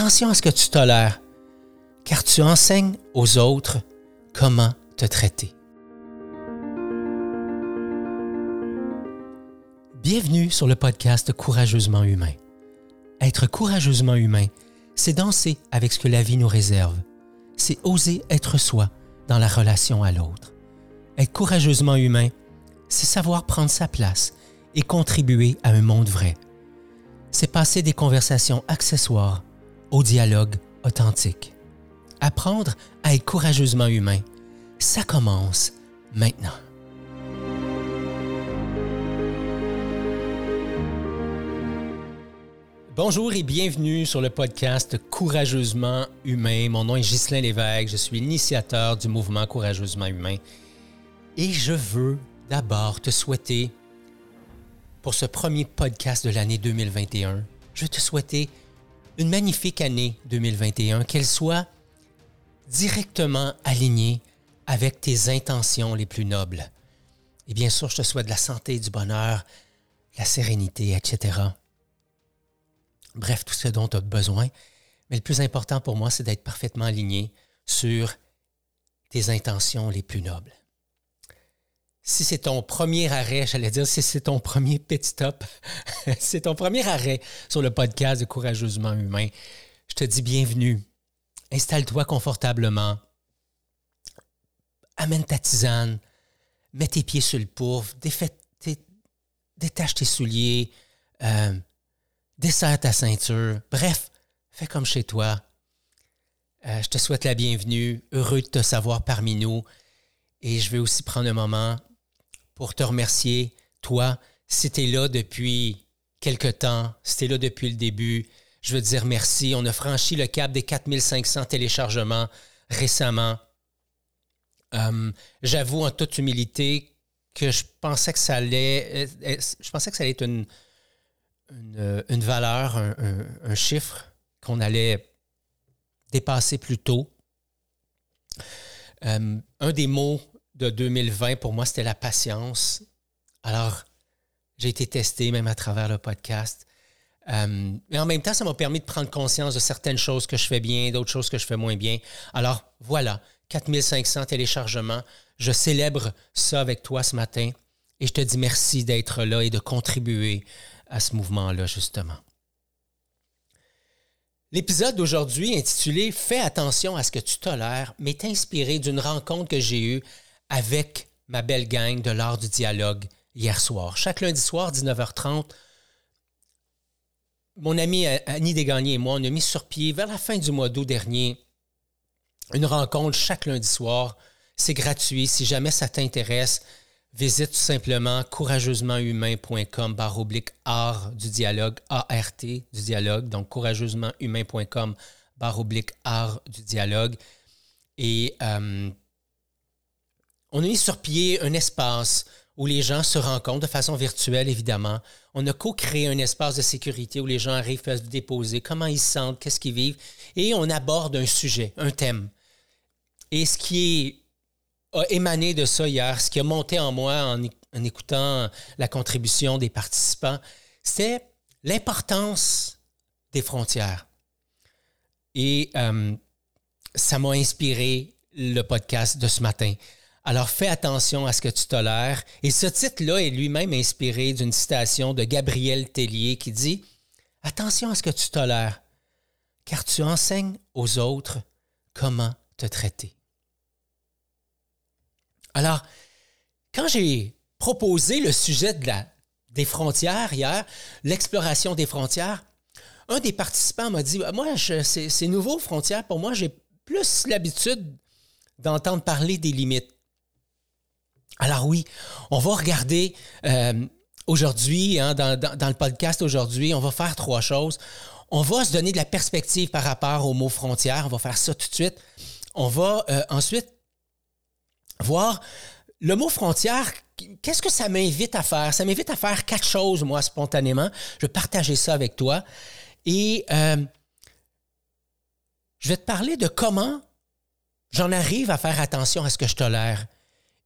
Attention à ce que tu tolères, car tu enseignes aux autres comment te traiter. Bienvenue sur le podcast Courageusement humain. Être courageusement humain, c'est danser avec ce que la vie nous réserve. C'est oser être soi dans la relation à l'autre. Être courageusement humain, c'est savoir prendre sa place et contribuer à un monde vrai. C'est passer des conversations accessoires au dialogue authentique. Apprendre à être courageusement humain, ça commence maintenant. Bonjour et bienvenue sur le podcast Courageusement humain. Mon nom est Ghislain Lévesque, je suis l'initiateur du mouvement Courageusement humain et je veux d'abord te souhaiter pour ce premier podcast de l'année 2021, je veux te souhaiter une magnifique année 2021, qu'elle soit directement alignée avec tes intentions les plus nobles. Et bien sûr, je te souhaite de la santé, du bonheur, la sérénité, etc. Bref, tout ce dont tu as besoin. Mais le plus important pour moi, c'est d'être parfaitement aligné sur tes intentions les plus nobles si c'est ton premier arrêt, j'allais dire, si c'est ton premier pit stop, c'est ton premier arrêt sur le podcast de Courageusement Humain, je te dis bienvenue. Installe-toi confortablement. Amène ta tisane. Mets tes pieds sur le pouf. détache tes souliers. Euh, desserre ta ceinture. Bref, fais comme chez toi. Euh, je te souhaite la bienvenue. Heureux de te savoir parmi nous. Et je vais aussi prendre un moment pour te remercier, toi, si tu es là depuis quelque temps, si là depuis le début, je veux te dire merci. On a franchi le cap des 4500 téléchargements récemment. Euh, j'avoue en toute humilité que je pensais que ça allait, euh, pensais que ça allait être une, valeur, un, chiffre qu'on allait dépasser plus tôt. Euh, un des mots de 2020, pour moi, c'était la patience. Alors, j'ai été testé même à travers le podcast. Euh, mais en même temps, ça m'a permis de prendre conscience de certaines choses que je fais bien, d'autres choses que je fais moins bien. Alors, voilà, 4500 téléchargements. Je célèbre ça avec toi ce matin et je te dis merci d'être là et de contribuer à ce mouvement-là, justement. L'épisode d'aujourd'hui, intitulé Fais attention à ce que tu tolères, m'est inspiré d'une rencontre que j'ai eue avec ma belle gang de l'art du dialogue hier soir. Chaque lundi soir, 19h30, mon ami Annie Desgagnés et moi, on a mis sur pied vers la fin du mois d'août dernier une rencontre chaque lundi soir. C'est gratuit. Si jamais ça t'intéresse, visite tout simplement courageusementhumain.com barre oblique art du dialogue, ART du dialogue, donc courageusementhumain.com barre art du dialogue. Et euh, on a mis sur pied un espace où les gens se rencontrent de façon virtuelle, évidemment. On a co-créé un espace de sécurité où les gens arrivent, peuvent se déposer, comment ils se sentent, qu'est-ce qu'ils vivent, et on aborde un sujet, un thème. Et ce qui a émané de ça hier, ce qui a monté en moi en, écoutant la contribution des participants, c'est l'importance des frontières. Et euh, ça m'a inspiré le podcast de ce matin. Alors fais attention à ce que tu tolères. Et ce titre-là est lui-même inspiré d'une citation de Gabriel Tellier qui dit Attention à ce que tu tolères, car tu enseignes aux autres comment te traiter. Alors, quand j'ai proposé le sujet des frontières hier, l'exploration des frontières, un des participants m'a dit Moi, c'est nouveau, frontières. Pour moi, j'ai plus l'habitude d'entendre parler des limites. Alors oui, on va regarder euh, aujourd'hui, hein, dans, le podcast aujourd'hui, on va faire trois choses. On va se donner de la perspective par rapport au mot frontière. On va faire ça tout de suite. On va euh, ensuite voir le mot frontière. Qu'est-ce que ça m'invite à faire? Ça m'invite à faire quatre choses, moi, spontanément. Je vais partager ça avec toi. Et euh, je vais te parler de comment j'en arrive à faire attention à ce que je tolère.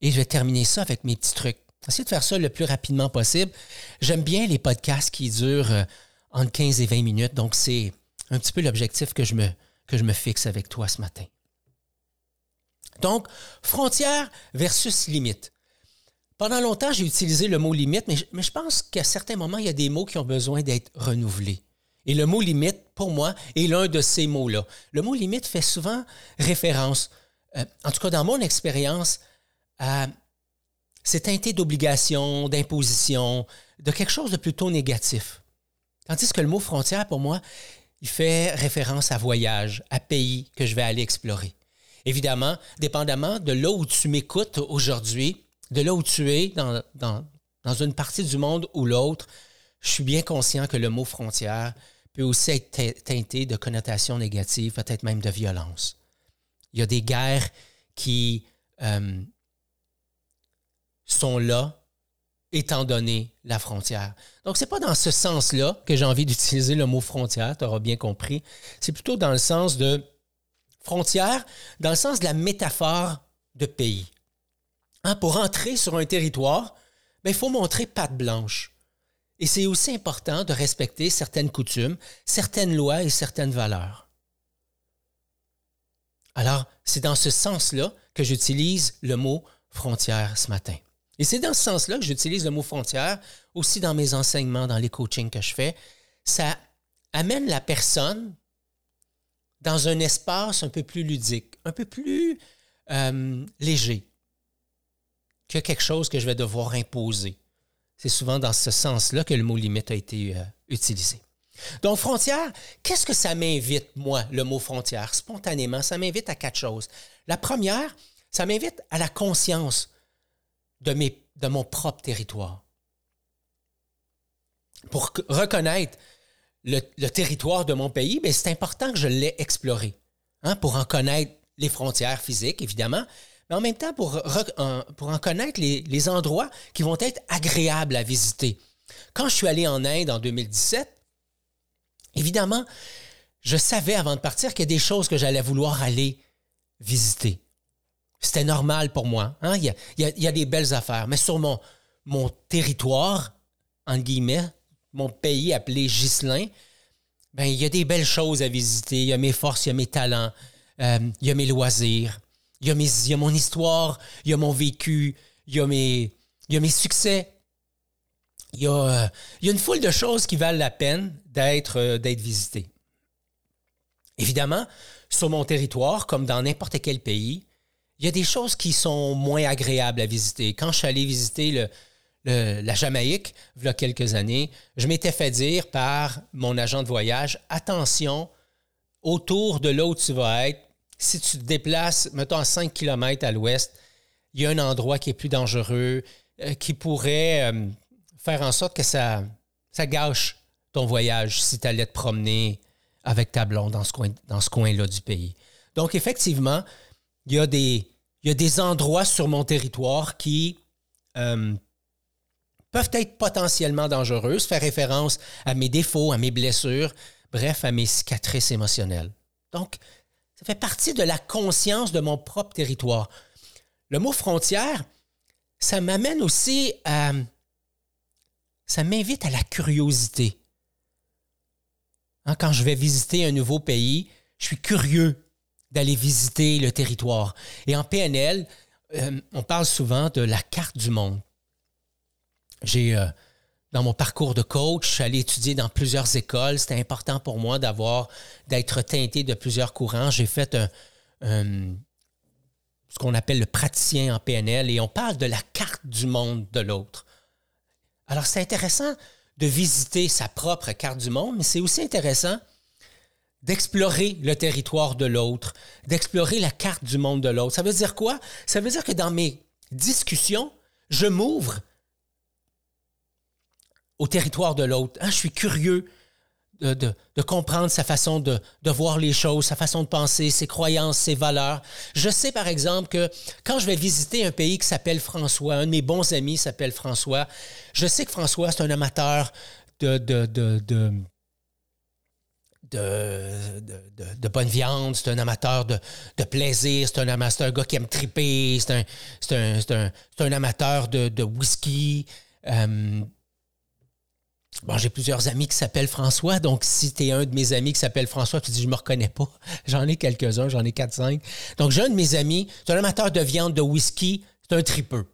Et je vais terminer ça avec mes petits trucs. Essayez de faire ça le plus rapidement possible. J'aime bien les podcasts qui durent euh, entre 15 et 20 minutes. Donc, c'est un petit peu l'objectif que, je me, que je me fixe avec toi ce matin. Donc, frontière versus limite. Pendant longtemps, j'ai utilisé le mot limite, mais je, mais je pense qu'à certains moments, il y a des mots qui ont besoin d'être renouvelés. Et le mot limite, pour moi, est l'un de ces mots-là. Le mot limite fait souvent référence, euh, en tout cas dans mon expérience, à c'est teinté d'obligation, d'imposition, de quelque chose de plutôt négatif. Tandis que le mot frontière, pour moi, il fait référence à voyage, à pays que je vais aller explorer. Évidemment, dépendamment de là où tu m'écoutes aujourd'hui, de là où tu es dans, dans, dans une partie du monde ou l'autre, je suis bien conscient que le mot frontière peut aussi être teinté de connotations négatives, peut-être même de violence. Il y a des guerres qui euh, sont là étant donné la frontière. Donc, ce n'est pas dans ce sens-là que j'ai envie d'utiliser le mot frontière, tu auras bien compris. C'est plutôt dans le sens de frontière, dans le sens de la métaphore de pays. Hein, pour entrer sur un territoire, ben, il faut montrer patte blanche. Et c'est aussi important de respecter certaines coutumes, certaines lois et certaines valeurs. Alors, c'est dans ce sens-là que j'utilise le mot frontière ce matin. Et c'est dans ce sens-là que j'utilise le mot frontière aussi dans mes enseignements, dans les coachings que je fais. Ça amène la personne dans un espace un peu plus ludique, un peu plus euh, léger que quelque chose que je vais devoir imposer. C'est souvent dans ce sens-là que le mot limite a été euh, utilisé. Donc, frontière, qu'est-ce que ça m'invite, moi, le mot frontière? Spontanément, ça m'invite à quatre choses. La première, ça m'invite à la conscience de, mon propre territoire. Pour reconnaître le, territoire de mon pays, ben, c'est important que je l'ai exploré. Hein, pour en connaître les frontières physiques, évidemment, mais en même temps pour, pour en connaître les, les endroits qui vont être agréables à visiter. Quand je suis allé en Inde en 2017, évidemment, je savais avant de partir qu'il y a des choses que j'allais vouloir aller visiter. C'était normal pour moi. Hein? Il, y a, des belles affaires. Mais sur mon, territoire, en guillemets, mon pays appelé Gislin, ben, il y a des belles choses à visiter. Il y a mes forces, il y a mes talents, euh, il y a mes loisirs, il y, a mon histoire, il y a mon vécu, il y a mes, succès. Il y, a, euh, une foule de choses qui valent la peine d'être euh, d'être visitées. Évidemment, sur mon territoire, comme dans n'importe quel pays, il y a des choses qui sont moins agréables à visiter. Quand je suis allé visiter la Jamaïque, il y a quelques années, je m'étais fait dire par mon agent de voyage, attention, autour de là où tu vas être, si tu te déplaces, mettons, à 5 km à l'ouest, il y a un endroit qui est plus dangereux, euh, qui pourrait euh, faire en sorte que ça, gâche ton voyage si tu allais te promener avec ta blonde dans ce, coin, dans ce coin-là du pays. Donc, effectivement, il y a des, il y a des endroits sur mon territoire qui euh, peuvent être potentiellement dangereux, faire référence à mes défauts, à mes blessures, bref, à mes cicatrices émotionnelles. Donc, ça fait partie de la conscience de mon propre territoire. Le mot frontière, ça m'amène aussi à... Ça m'invite à la curiosité. Hein, quand je vais visiter un nouveau pays, je suis curieux d'aller visiter le territoire. Et en PNL, euh, on parle souvent de la carte du monde. J'ai, euh, dans mon parcours de coach, allé étudier dans plusieurs écoles. C'était important pour moi d'avoir, d'être teinté de plusieurs courants. J'ai fait un, ce qu'on appelle le praticien en PNL et on parle de la carte du monde de l'autre. Alors, c'est intéressant de visiter sa propre carte du monde, mais c'est aussi intéressant d'explorer le territoire de l'autre, d'explorer la carte du monde de l'autre. Ça veut dire quoi? Ça veut dire que dans mes discussions, je m'ouvre au territoire de l'autre. Hein, je suis curieux de, comprendre sa façon de, voir les choses, sa façon de penser, ses croyances, ses valeurs. Je sais par exemple que quand je vais visiter un pays qui s'appelle François, un de mes bons amis s'appelle François, je sais que François, c'est un amateur de, de, de, de, bonne viande, c'est un amateur de, plaisir, c'est un amateur, un gars qui aime triper, c'est un, un, un, amateur de, whisky. Euh, Bon, j'ai plusieurs amis qui s'appellent François, donc si tu es un de mes amis qui s'appelle François, tu dis je me reconnais pas. J'en ai quelques-uns, j'en ai 4-5. Donc j'ai un de mes amis, c'est un amateur de viande, de whisky, c'est un tripeux.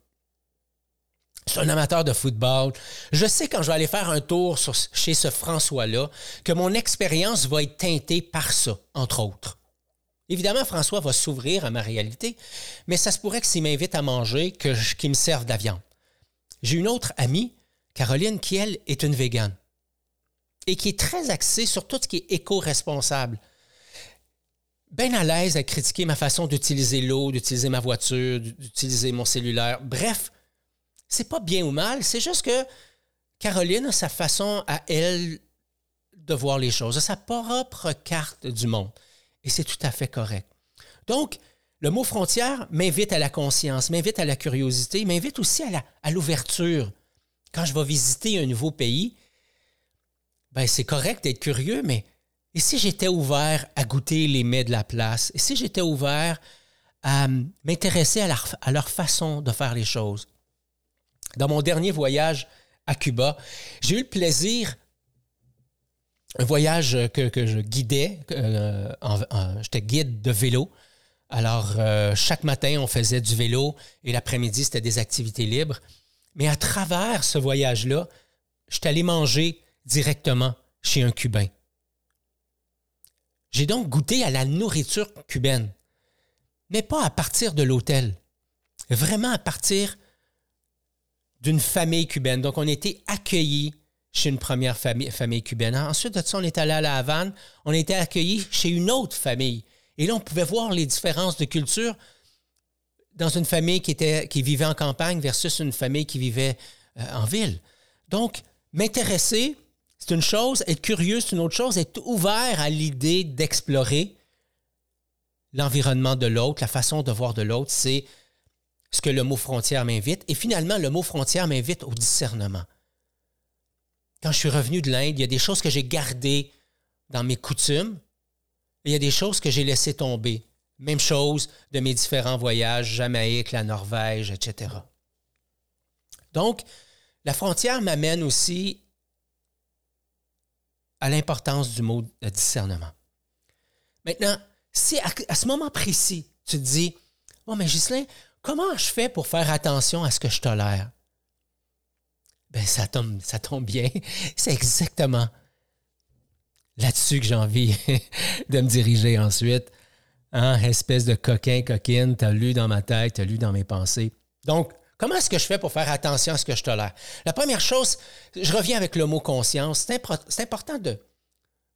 C'est un amateur de football. Je sais quand je vais aller faire un tour chez ce François-là que mon expérience va être teintée par ça, entre autres. Évidemment, François va s'ouvrir à ma réalité, mais ça se pourrait que s'il m'invite à manger, qu'il me serve de la viande. J'ai une autre amie, Caroline, qui, elle, est une végane et qui est très axée sur tout ce qui est éco-responsable. Bien à l'aise à critiquer ma façon d'utiliser l'eau, d'utiliser ma voiture, d'utiliser mon cellulaire. Bref, c'est pas bien ou mal, c'est juste que Caroline a sa façon à elle de voir les choses, a sa propre carte du monde. Et c'est tout à fait correct. Donc, le mot frontière m'invite à la conscience, m'invite à la curiosité, m'invite aussi à l'ouverture. Quand je vais visiter un nouveau pays, ben c'est correct d'être curieux, mais et si j'étais ouvert à goûter les mets de la place? Et si j'étais ouvert à m'intéresser à, à leur façon de faire les choses? Dans mon dernier voyage à Cuba, j'ai eu le plaisir un voyage que, je guidais. Euh, j'étais guide de vélo. Alors, euh, chaque matin, on faisait du vélo et l'après-midi, c'était des activités libres. Mais à travers ce voyage-là, je suis allé manger directement chez un Cubain. J'ai donc goûté à la nourriture cubaine, mais pas à partir de l'hôtel, vraiment à partir d'une famille cubaine. Donc, on était accueillis chez une première famille, cubaine. Ensuite de ça, on est allé à La Havane, on été accueillis chez une autre famille. Et là, on pouvait voir les différences de culture dans une famille qui, était, qui vivait en campagne versus une famille qui vivait euh, en ville. Donc, m'intéresser, c'est une chose, être curieux, c'est une autre chose, être ouvert à l'idée d'explorer l'environnement de l'autre, la façon de voir de l'autre, c'est ce que le mot frontière m'invite. Et finalement, le mot frontière m'invite au discernement quand je suis revenu de l'Inde, il y a des choses que j'ai gardées dans mes coutumes et il y a des choses que j'ai laissées tomber. Même chose de mes différents voyages, Jamaïque, la Norvège, etc. Donc, la frontière m'amène aussi à l'importance du mot discernement. Maintenant, si à, ce moment précis, tu te dis, oh mais Ghislain, comment je fais pour faire attention à ce que je tolère? ben ça tombe, ça tombe bien. C'est exactement là-dessus que j'ai envie de me diriger ensuite. Hein, espèce de coquin, coquine, t'as lu dans ma tête, t'as lu dans mes pensées. Donc, comment est-ce que je fais pour faire attention à ce que je tolère? La première chose, je reviens avec le mot conscience. C'est important de,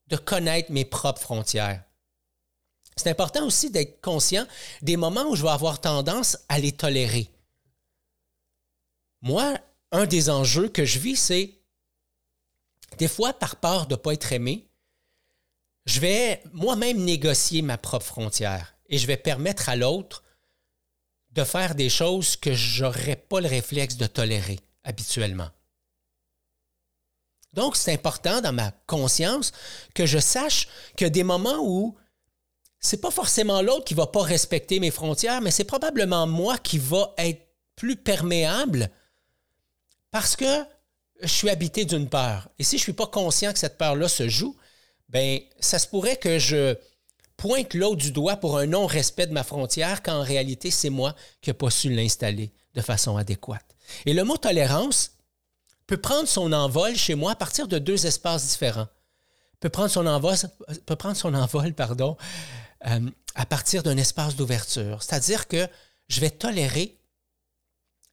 de connaître mes propres frontières. C'est important aussi d'être conscient des moments où je vais avoir tendance à les tolérer. Moi, un des enjeux que je vis, c'est des fois, par peur de ne pas être aimé, je vais moi-même négocier ma propre frontière et je vais permettre à l'autre de faire des choses que je n'aurais pas le réflexe de tolérer habituellement. Donc, c'est important dans ma conscience que je sache que des moments où c'est pas forcément l'autre qui va pas respecter mes frontières, mais c'est probablement moi qui va être plus perméable parce que je suis habité d'une peur. Et si je suis pas conscient que cette peur-là se joue, ben ça se pourrait que je pointe l'autre du doigt pour un non-respect de ma frontière quand en réalité, c'est moi qui n'ai pas su l'installer de façon adéquate. Et le mot tolérance peut prendre son envol chez moi à partir de deux espaces différents. Peut prendre son envol, peut prendre son envol pardon, euh, à partir d'un espace d'ouverture. C'est-à-dire que je vais tolérer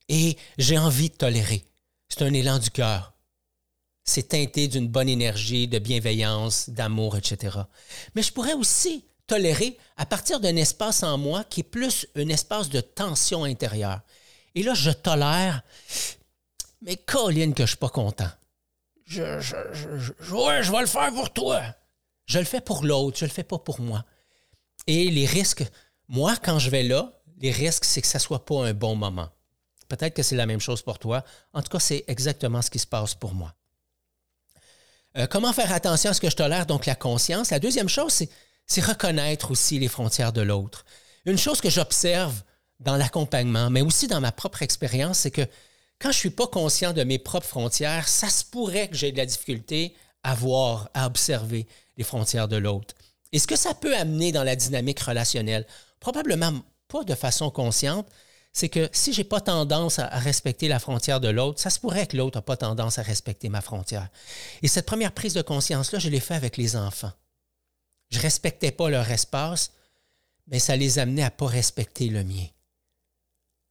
et j'ai envie de tolérer c'est un élan du cœur. C'est teinté d'une bonne énergie, de bienveillance, d'amour, etc. Mais je pourrais aussi tolérer à partir d'un espace en moi qui est plus un espace de tension intérieure. Et là, je tolère, mais Colline que je suis pas content. Je, je, je, vais le faire pour toi. Je le fais pour l'autre, je le fais pas pour moi. Et les risques, moi, quand je vais là, les risques, c'est que ça soit pas un bon moment. Peut-être que c'est la même chose pour toi. En tout cas, c'est exactement ce qui se passe pour moi. Euh, comment faire attention à ce que je tolère? Donc, la conscience? La deuxième chose, c'est reconnaître aussi les frontières de l'autre. Une chose que j'observe dans l'accompagnement, mais aussi dans ma propre expérience, c'est que quand je ne suis pas conscient de mes propres frontières, ça se pourrait que j'ai de la difficulté à voir, à observer les frontières de l'autre. Et ce que ça peut amener dans la dynamique relationnelle, probablement pas de façon consciente, c'est que si je n'ai pas tendance à, respecter la frontière de l'autre, ça se pourrait que l'autre n'a pas tendance à respecter ma frontière. Et cette première prise de conscience-là, je l'ai fait avec les enfants. Je ne respectais pas leur espace, mais ça les amenait à ne pas respecter le mien.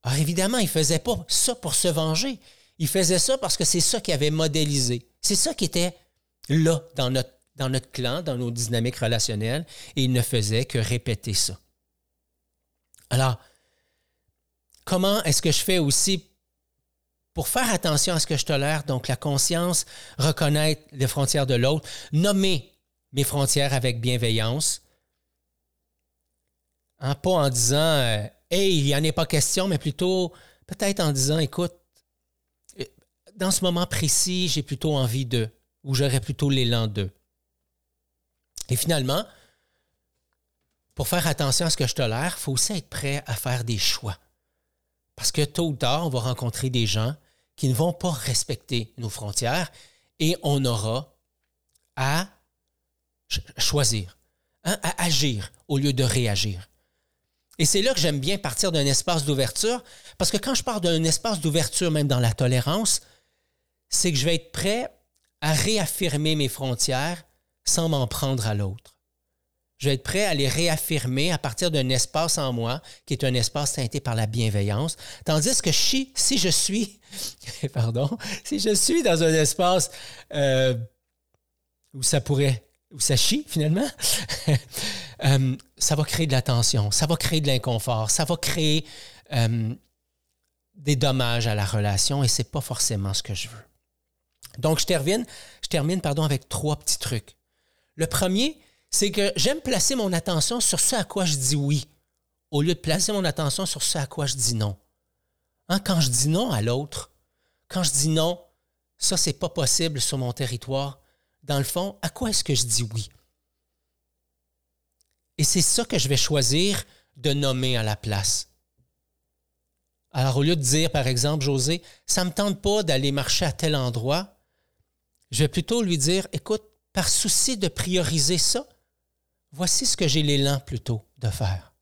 Alors évidemment, ils ne faisaient pas ça pour se venger. Ils faisaient ça parce que c'est ça qu'ils avaient modélisé. C'est ça qui était là dans notre, dans notre clan, dans nos dynamiques relationnelles, et ils ne faisaient que répéter ça. Alors, comment est-ce que je fais aussi pour faire attention à ce que je tolère, donc la conscience, reconnaître les frontières de l'autre, nommer mes frontières avec bienveillance, hein, pas en disant euh, Hey, il n'y en est pas question, mais plutôt peut-être en disant Écoute, euh, dans ce moment précis, j'ai plutôt envie de, ou j'aurais plutôt l'élan de. Et finalement, pour faire attention à ce que je tolère, il faut aussi être prêt à faire des choix. Parce que tôt ou tard, on va rencontrer des gens qui ne vont pas respecter nos frontières et on aura à choisir, hein, à agir au lieu de réagir. Et c'est là que j'aime bien partir d'un espace d'ouverture, parce que quand je pars d'un espace d'ouverture, même dans la tolérance, c'est que je vais être prêt à réaffirmer mes frontières sans m'en prendre à l'autre. Je vais être prêt à les réaffirmer à partir d'un espace en moi qui est un espace teinté par la bienveillance. Tandis que si, si je suis, pardon, si je suis dans un espace euh, où ça pourrait où ça chie finalement, euh, ça va créer de la tension, ça va créer de l'inconfort, ça va créer euh, des dommages à la relation et ce n'est pas forcément ce que je veux. Donc, je termine, je termine pardon, avec trois petits trucs. Le premier, c'est que j'aime placer mon attention sur ce à quoi je dis oui, au lieu de placer mon attention sur ce à quoi je dis non. Hein, quand je dis non à l'autre, quand je dis non, ça, c'est pas possible sur mon territoire, dans le fond, à quoi est-ce que je dis oui? Et c'est ça que je vais choisir de nommer à la place. Alors, au lieu de dire, par exemple, José, ça ne me tente pas d'aller marcher à tel endroit, je vais plutôt lui dire, écoute, par souci de prioriser ça, voici ce que j'ai l'élan plutôt de faire.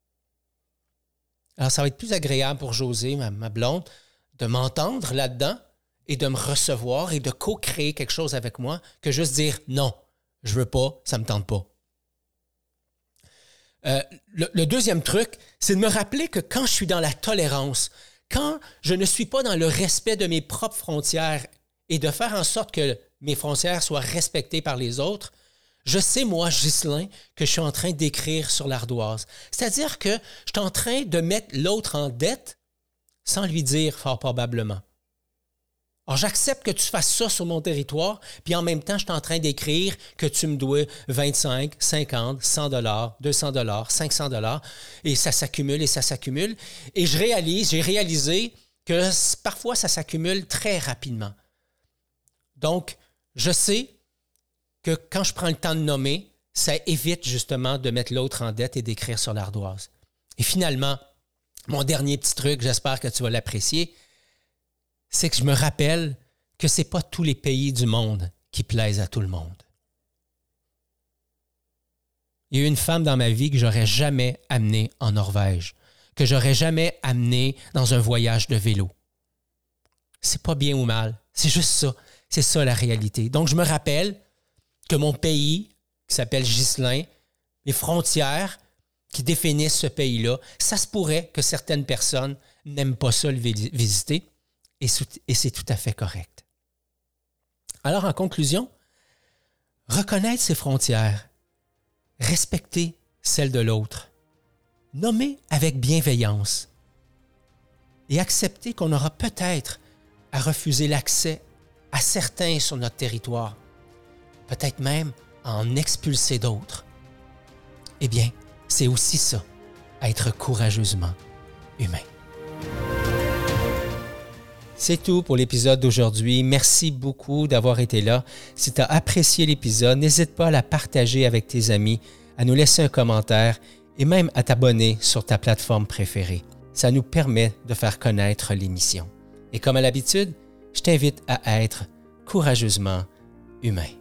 Alors, ça va être plus agréable pour José, ma, blonde, de m'entendre là-dedans et de me recevoir et de co-créer quelque chose avec moi que juste dire non, je veux pas, ça me tente pas. Euh, le, deuxième truc, c'est de me rappeler que quand je suis dans la tolérance, quand je ne suis pas dans le respect de mes propres frontières et de faire en sorte que mes frontières soient respectées par les autres, je sais, moi, Ghislain, que je suis en train d'écrire sur l'ardoise. C'est-à-dire que je suis en train de mettre l'autre en dette sans lui dire fort probablement. Alors, j'accepte que tu fasses ça sur mon territoire, puis en même temps, je suis en train d'écrire que tu me dois 25, 50, 100 dollars, 200 dollars, 500 dollars, et ça s'accumule et ça s'accumule. Et je réalise, j'ai réalisé que parfois, ça s'accumule très rapidement. Donc, je sais que quand je prends le temps de nommer, ça évite justement de mettre l'autre en dette et d'écrire sur l'ardoise. Et finalement, mon dernier petit truc, j'espère que tu vas l'apprécier, c'est que je me rappelle que ce n'est pas tous les pays du monde qui plaisent à tout le monde. Il y a eu une femme dans ma vie que j'aurais jamais amenée en Norvège, que j'aurais jamais amenée dans un voyage de vélo. C'est pas bien ou mal, c'est juste ça. C'est ça la réalité. Donc je me rappelle que mon pays, qui s'appelle Ghislain, les frontières qui définissent ce pays-là, ça se pourrait que certaines personnes n'aiment pas ça le visiter et c'est tout à fait correct. Alors, en conclusion, reconnaître ses frontières, respecter celles de l'autre, nommer avec bienveillance et accepter qu'on aura peut-être à refuser l'accès à certains sur notre territoire, peut-être même à en expulser d'autres. Eh bien, c'est aussi ça, être courageusement humain. C'est tout pour l'épisode d'aujourd'hui. Merci beaucoup d'avoir été là. Si tu as apprécié l'épisode, n'hésite pas à la partager avec tes amis, à nous laisser un commentaire et même à t'abonner sur ta plateforme préférée. Ça nous permet de faire connaître l'émission. Et comme à l'habitude, je t'invite à être courageusement humain.